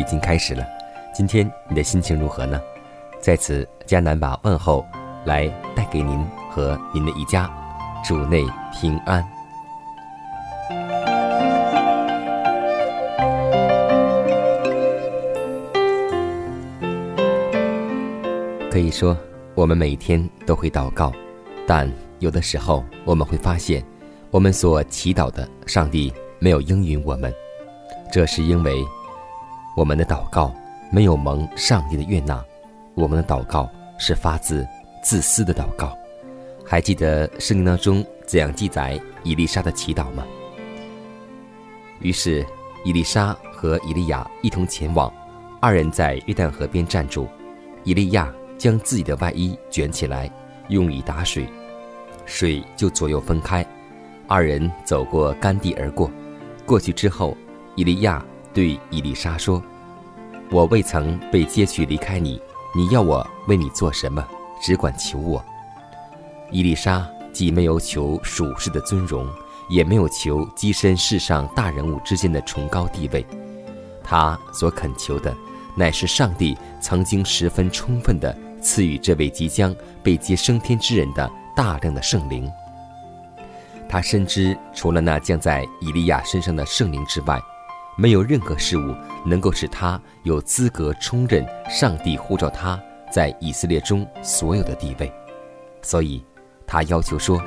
已经开始了，今天你的心情如何呢？在此，迦南把问候来带给您和您的一家，主内平安。可以说，我们每天都会祷告，但有的时候我们会发现，我们所祈祷的上帝没有应允我们，这是因为。我们的祷告没有蒙上帝的悦纳，我们的祷告是发自自私的祷告。还记得圣经当中怎样记载伊丽莎的祈祷吗？于是伊丽莎和以利亚一同前往，二人在约旦河边站住。以利亚将自己的外衣卷起来，用以打水，水就左右分开。二人走过干地而过。过去之后，以利亚。对伊丽莎说：“我未曾被接去离开你，你要我为你做什么？只管求我。”伊丽莎既没有求属世的尊荣，也没有求跻身世上大人物之间的崇高地位，她所恳求的，乃是上帝曾经十分充分的赐予这位即将被接升天之人的大量的圣灵。他深知，除了那降在以利亚身上的圣灵之外，没有任何事物能够使他有资格充任上帝呼召他在以色列中所有的地位，所以，他要求说：“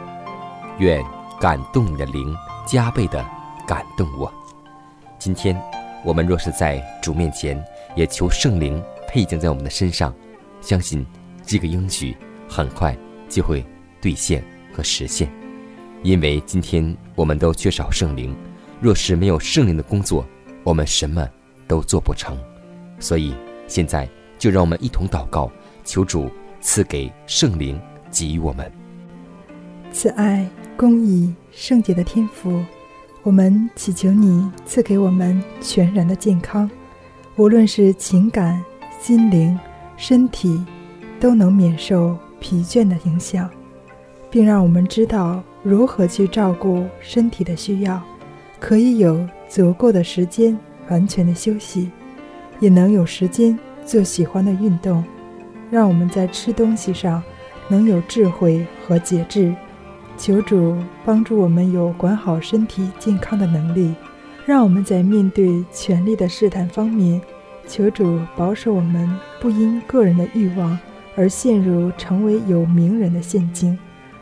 愿感动你的灵加倍的感动我。”今天，我们若是在主面前，也求圣灵配降在我们的身上，相信这个应许很快就会兑现和实现，因为今天我们都缺少圣灵，若是没有圣灵的工作。我们什么都做不成，所以现在就让我们一同祷告，求主赐给圣灵给予我们慈爱、公义、圣洁的天赋。我们祈求你赐给我们全然的健康，无论是情感、心灵、身体，都能免受疲倦的影响，并让我们知道如何去照顾身体的需要，可以有。足够的时间，完全的休息，也能有时间做喜欢的运动，让我们在吃东西上能有智慧和节制。求主帮助我们有管好身体健康的能力，让我们在面对权力的试探方面，求主保守我们不因个人的欲望而陷入成为有名人的陷阱，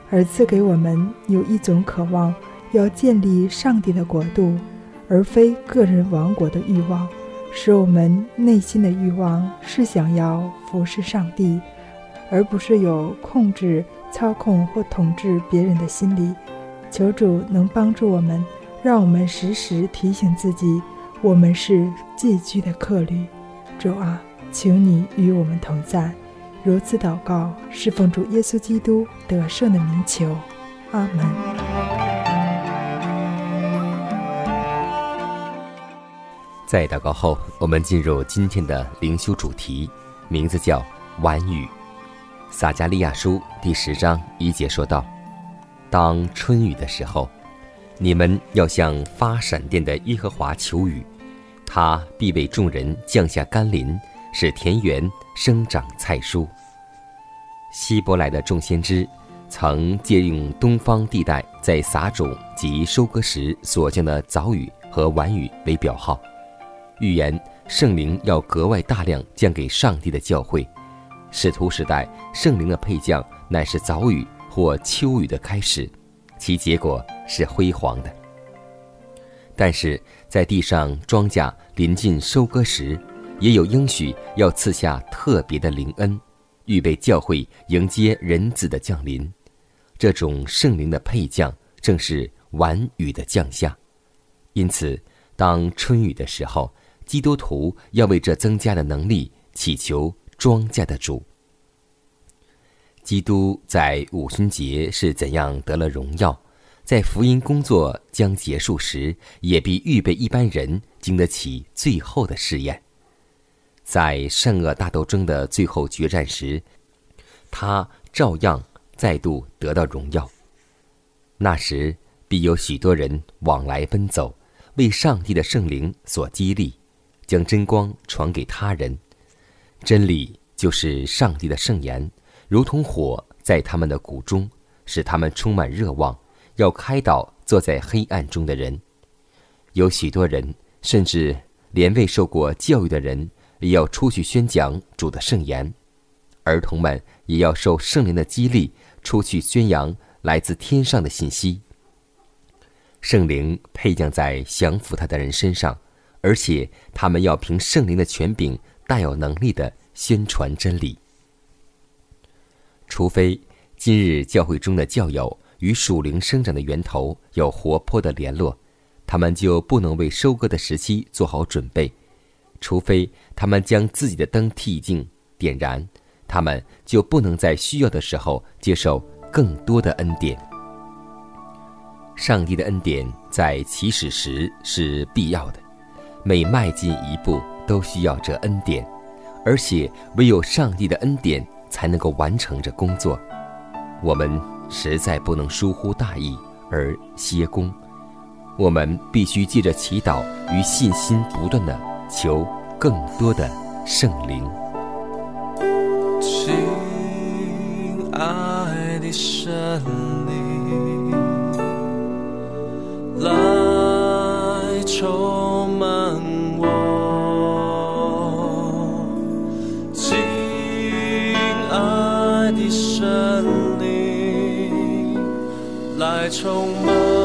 而赐给我们有一种渴望要建立上帝的国度。而非个人王国的欲望，使我们内心的欲望是想要服侍上帝，而不是有控制、操控或统治别人的心理。求主能帮助我们，让我们时时提醒自己，我们是寄居的客旅。主啊，请你与我们同在。如此祷告，是奉主耶稣基督得胜的名求。阿门。在祷告后，我们进入今天的灵修主题，名字叫“晚雨”。撒加利亚书第十章一节说道：“当春雨的时候，你们要向发闪电的耶和华求雨，他必为众人降下甘霖，使田园生长菜蔬。希伯来的众先知曾借用东方地带在撒种及收割时所降的早雨和晚雨为表号，预言圣灵要格外大量降给上帝的教会。使徒时代圣灵的配降乃是早雨或秋雨的开始，其结果是辉煌的。但是在地上庄稼临近收割时，也有应许要赐下特别的灵恩。预备教会迎接人子的降临，这种圣灵的配降正是晚雨的降下。因此，当春雨的时候，基督徒要为这增加的能力祈求庄稼的主。基督在五旬节是怎样得了荣耀，在福音工作将结束时，也必预备一般人经得起最后的试验。在善恶大斗争的最后决战时，他照样再度得到荣耀。那时必有许多人往来奔走，为上帝的圣灵所激励，将真光传给他人。真理就是上帝的圣言，如同火在他们的骨中，使他们充满热望，要开导坐在黑暗中的人。有许多人，甚至连未受过教育的人。也要出去宣讲主的圣言，儿童们也要受圣灵的激励，出去宣扬来自天上的信息。圣灵配降在降服他的人身上，而且他们要凭圣灵的权柄，大有能力的宣传真理。除非今日教会中的教友与属灵生长的源头有活泼的联络，他们就不能为收割的时期做好准备。除非他们将自己的灯剔净、点燃，他们就不能在需要的时候接受更多的恩典。上帝的恩典在起始时是必要的，每迈进一步都需要这恩典，而且唯有上帝的恩典才能够完成这工作。我们实在不能疏忽大意而歇工，我们必须借着祈祷与信心不断的。求更多的圣灵，亲爱的圣灵，来充充满。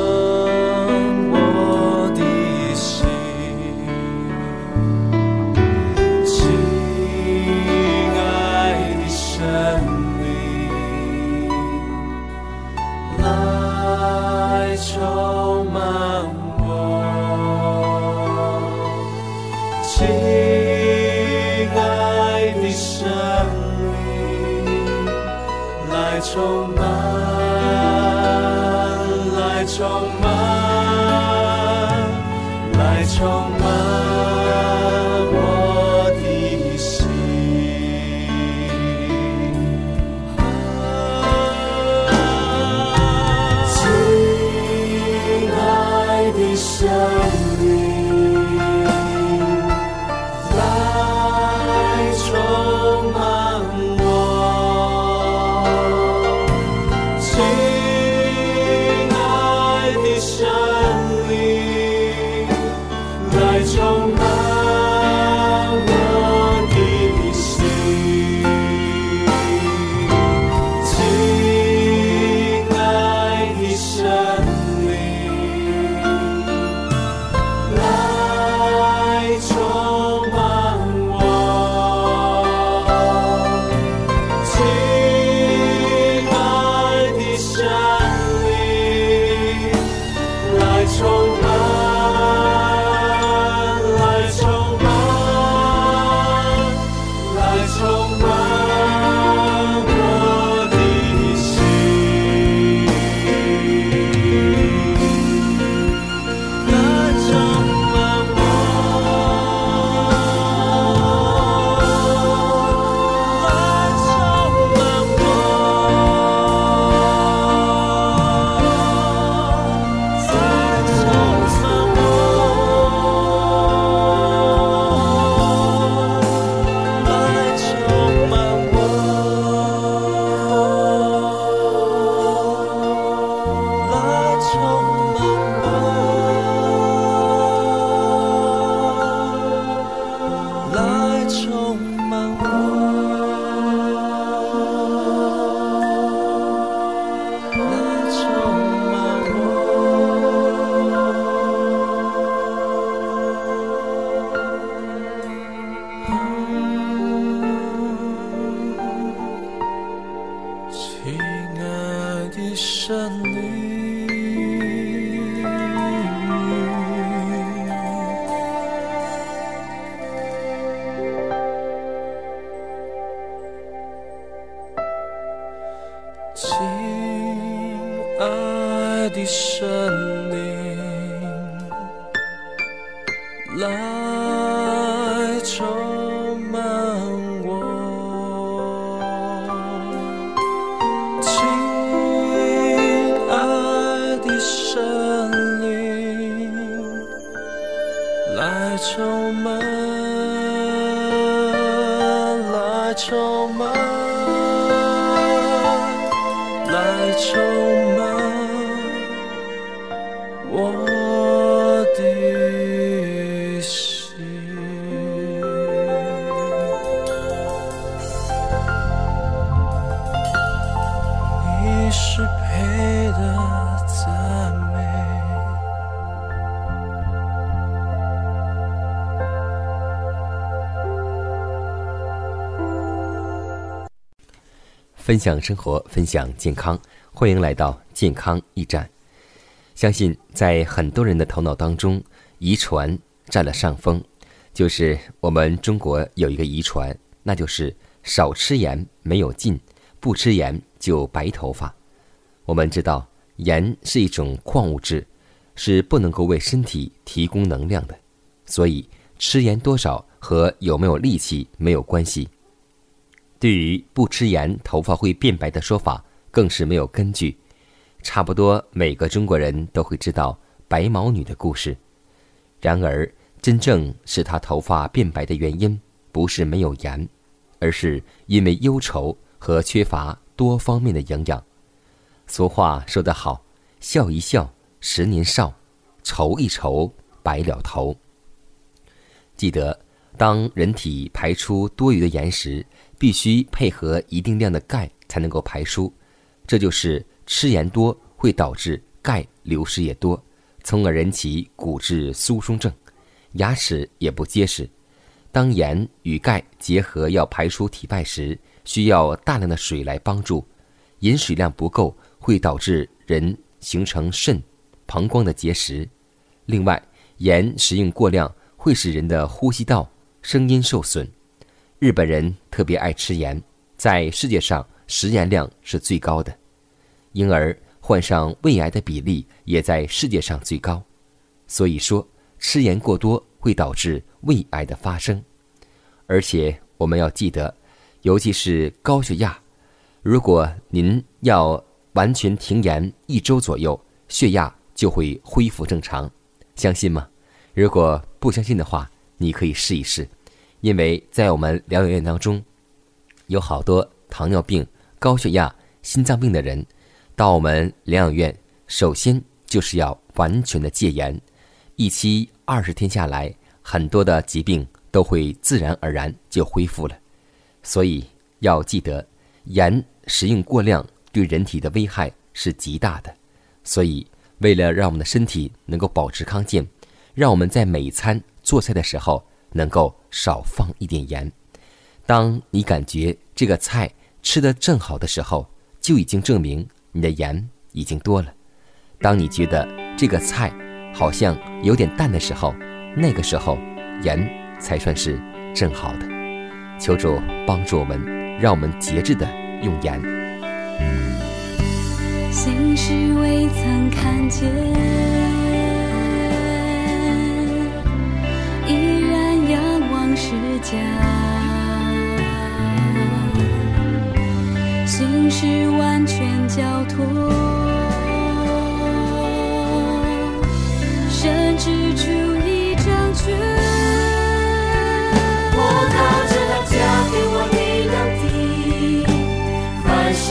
亲爱的山里分享生活，分享健康，欢迎来到健康驿站。相信在很多人的头脑当中，遗传占了上风。就是我们中国有一个遗传，那就是少吃盐没有劲，不吃盐就白头发。我们知道，盐是一种矿物质，是不能够为身体提供能量的，所以吃盐多少和有没有力气没有关系。对于不吃盐头发会变白的说法，更是没有根据。差不多每个中国人都会知道白毛女的故事，然而真正使她头发变白的原因，不是没有盐，而是因为忧愁和缺乏多方面的营养。俗话说得好：“笑一笑，十年少；愁一愁，白了头。”记得，当人体排出多余的盐时，必须配合一定量的钙才能够排出，这就是吃盐多会导致钙流失也多，从而引起骨质疏松症，牙齿也不结实。当盐与钙结合要排出体外时，需要大量的水来帮助，饮水量不够会导致人形成肾、膀胱的结石。另外，盐食用过量会使人的呼吸道、声音受损。日本人特别爱吃盐，在世界上食盐量是最高的，因而患上胃癌的比例也在世界上最高。所以说，吃盐过多会导致胃癌的发生。而且我们要记得，尤其是高血压，如果您要完全停盐一周左右，血压就会恢复正常。相信吗？如果不相信的话，你可以试一试。因为在我们疗养院当中，有好多糖尿病、高血压、心脏病的人，到我们疗养院，首先就是要完全的戒盐，一期二十天下来，很多的疾病都会自然而然就恢复了。所以要记得，盐食用过量对人体的危害是极大的。所以，为了让我们的身体能够保持康健，让我们在每餐做菜的时候。能够少放一点盐。当你感觉这个菜吃得正好的时候，就已经证明你的盐已经多了。当你觉得这个菜好像有点淡的时候，那个时候盐才算是正好的。求主帮助我们，让我们节制的用盐。心事未曾看见，仰望世家。心事完全交托，甚至出一张卷。我靠着他加给我力量的，凡事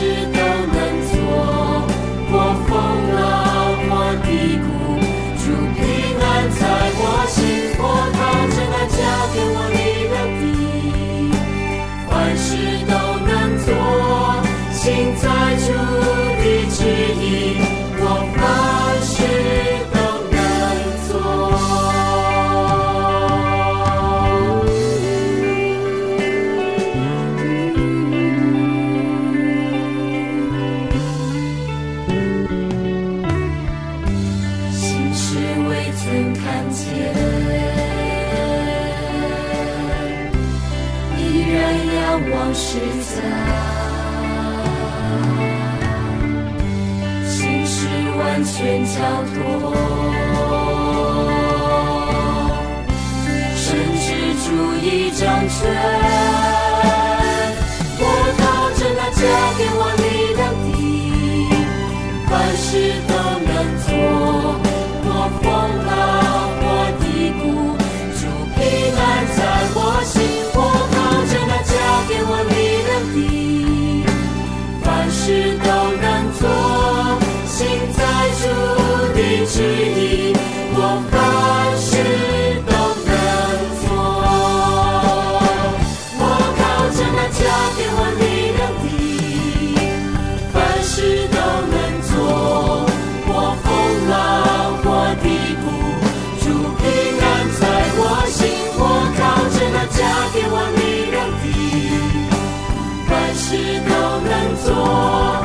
能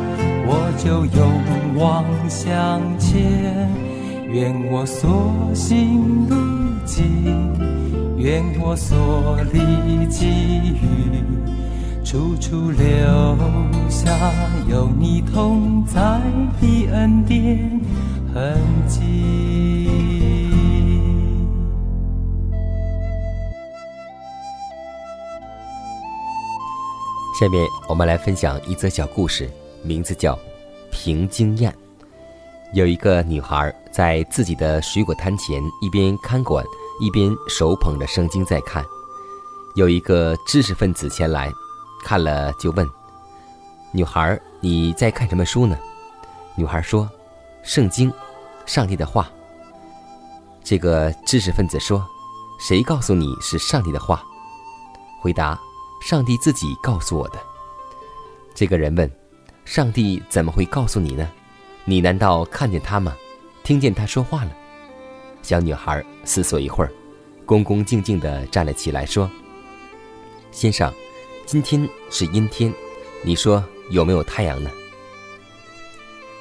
我就勇往向前。愿我所行路径，愿我所历际遇，处处留下有你同在的恩典痕迹。下面我们来分享一则小故事，名字叫《凭经验》。有一个女孩在自己的水果摊前一边看管，一边手捧着圣经在看。有一个知识分子前来，看了就问：“女孩，你在看什么书呢？”女孩说：“圣经，上帝的话。”这个知识分子说：“谁告诉你是上帝的话？”回答：“上帝自己告诉我的。”这个人问：“上帝怎么会告诉你呢？你难道看见他吗？听见他说话了？”小女孩思索一会儿，恭恭敬敬地站了起来，说：“先生，今天是阴天，你说有没有太阳呢？”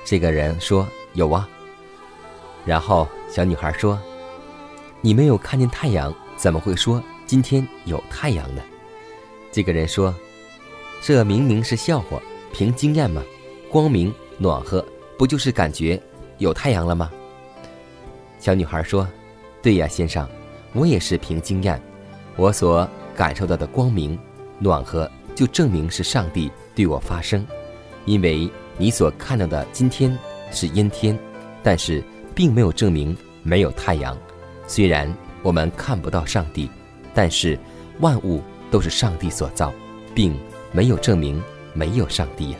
这个人说：“有啊。”然后小女孩说：“你没有看见太阳，怎么会说今天有太阳呢？”这个人说：“这明明是笑话，凭经验吗，光明暖和，不就是感觉有太阳了吗？”小女孩说：“对呀，先生，我也是凭经验，我所感受到的光明暖和，就证明是上帝对我发声，因为你所看到的今天是阴天，但是并没有证明没有太阳。虽然我们看不到上帝，但是万物都是上帝所造，并没有证明没有上帝呀。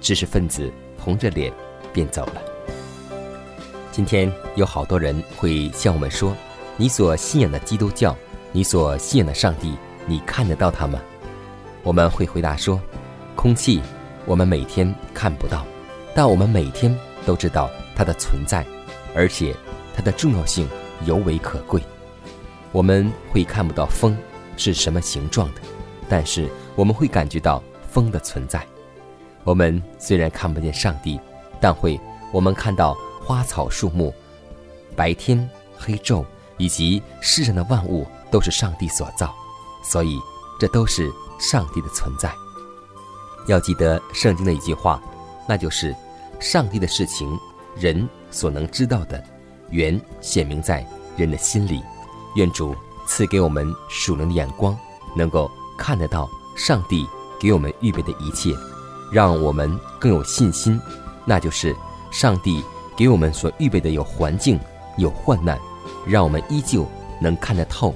知识分子红着脸便走了。今天有好多人会向我们说：“你所信仰的基督教，你所信仰的上帝，你看得到他吗？”我们会回答说：“空气，我们每天看不到，但我们每天都知道它的存在，而且它的重要性尤为可贵。我们会看不到风是什么形状的，但是我们会感觉到风的存在。我们虽然看不见上帝，但会我们看到。”花草树木、白天黑昼以及世上的万物都是上帝所造，所以这都是上帝的存在。要记得圣经的一句话，那就是：上帝的事情，人所能知道的，原显明在人的心里。愿主赐给我们属灵的眼光，能够看得到上帝给我们预备的一切，让我们更有信心。那就是上帝。给我们所预备的有环境，有患难，让我们依旧能看得透，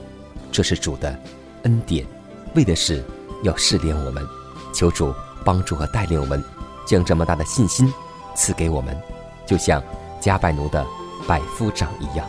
这是主的恩典，为的是要试炼我们，求主帮助和带领我们，将这么大的信心赐给我们，就像加拜奴的百夫长一样。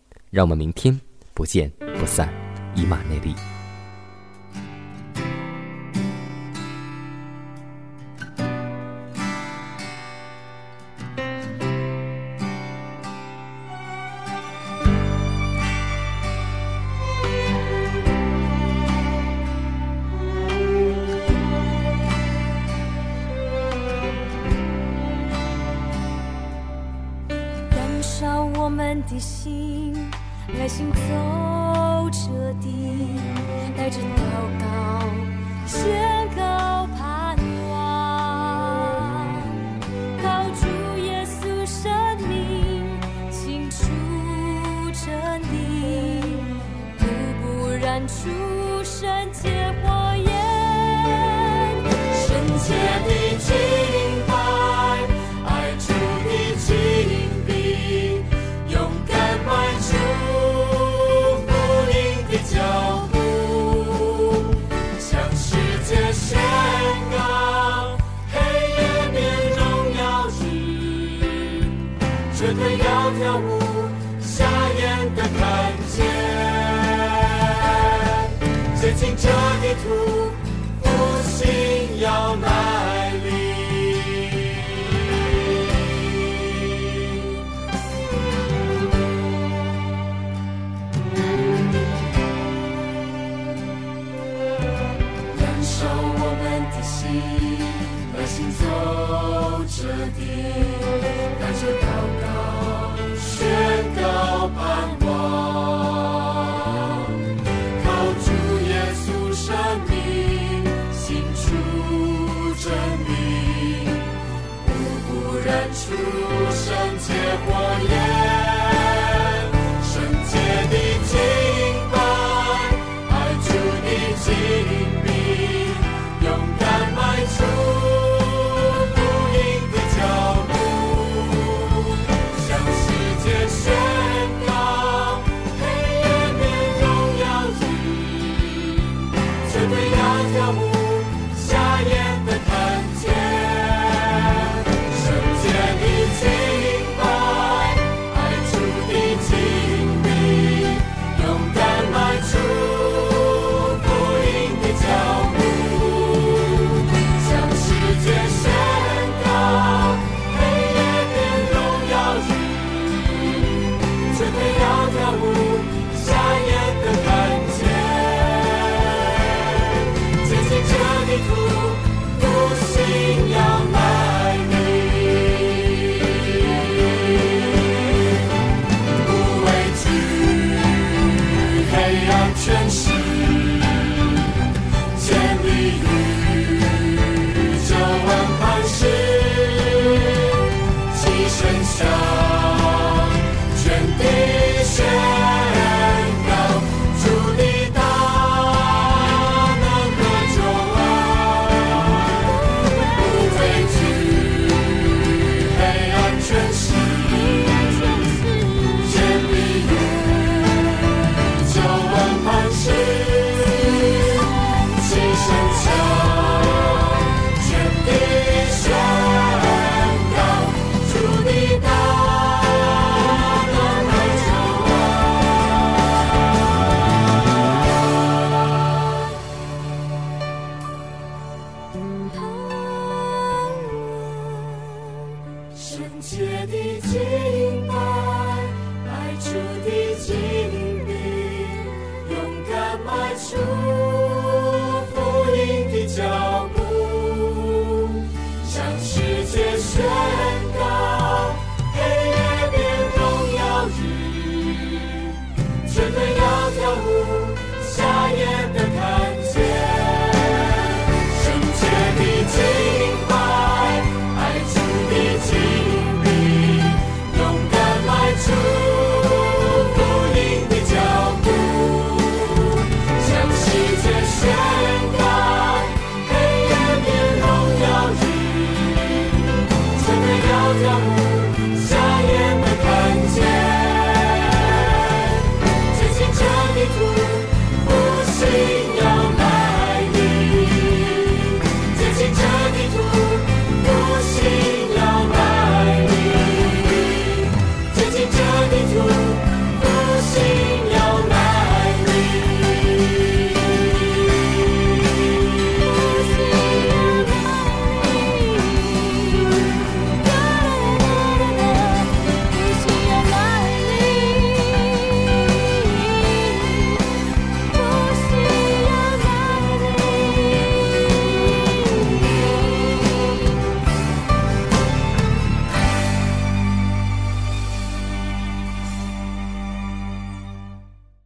让我们明天不见不散，以马内利。燃烧我们的心。开心走。这步步燃出圣洁火焰。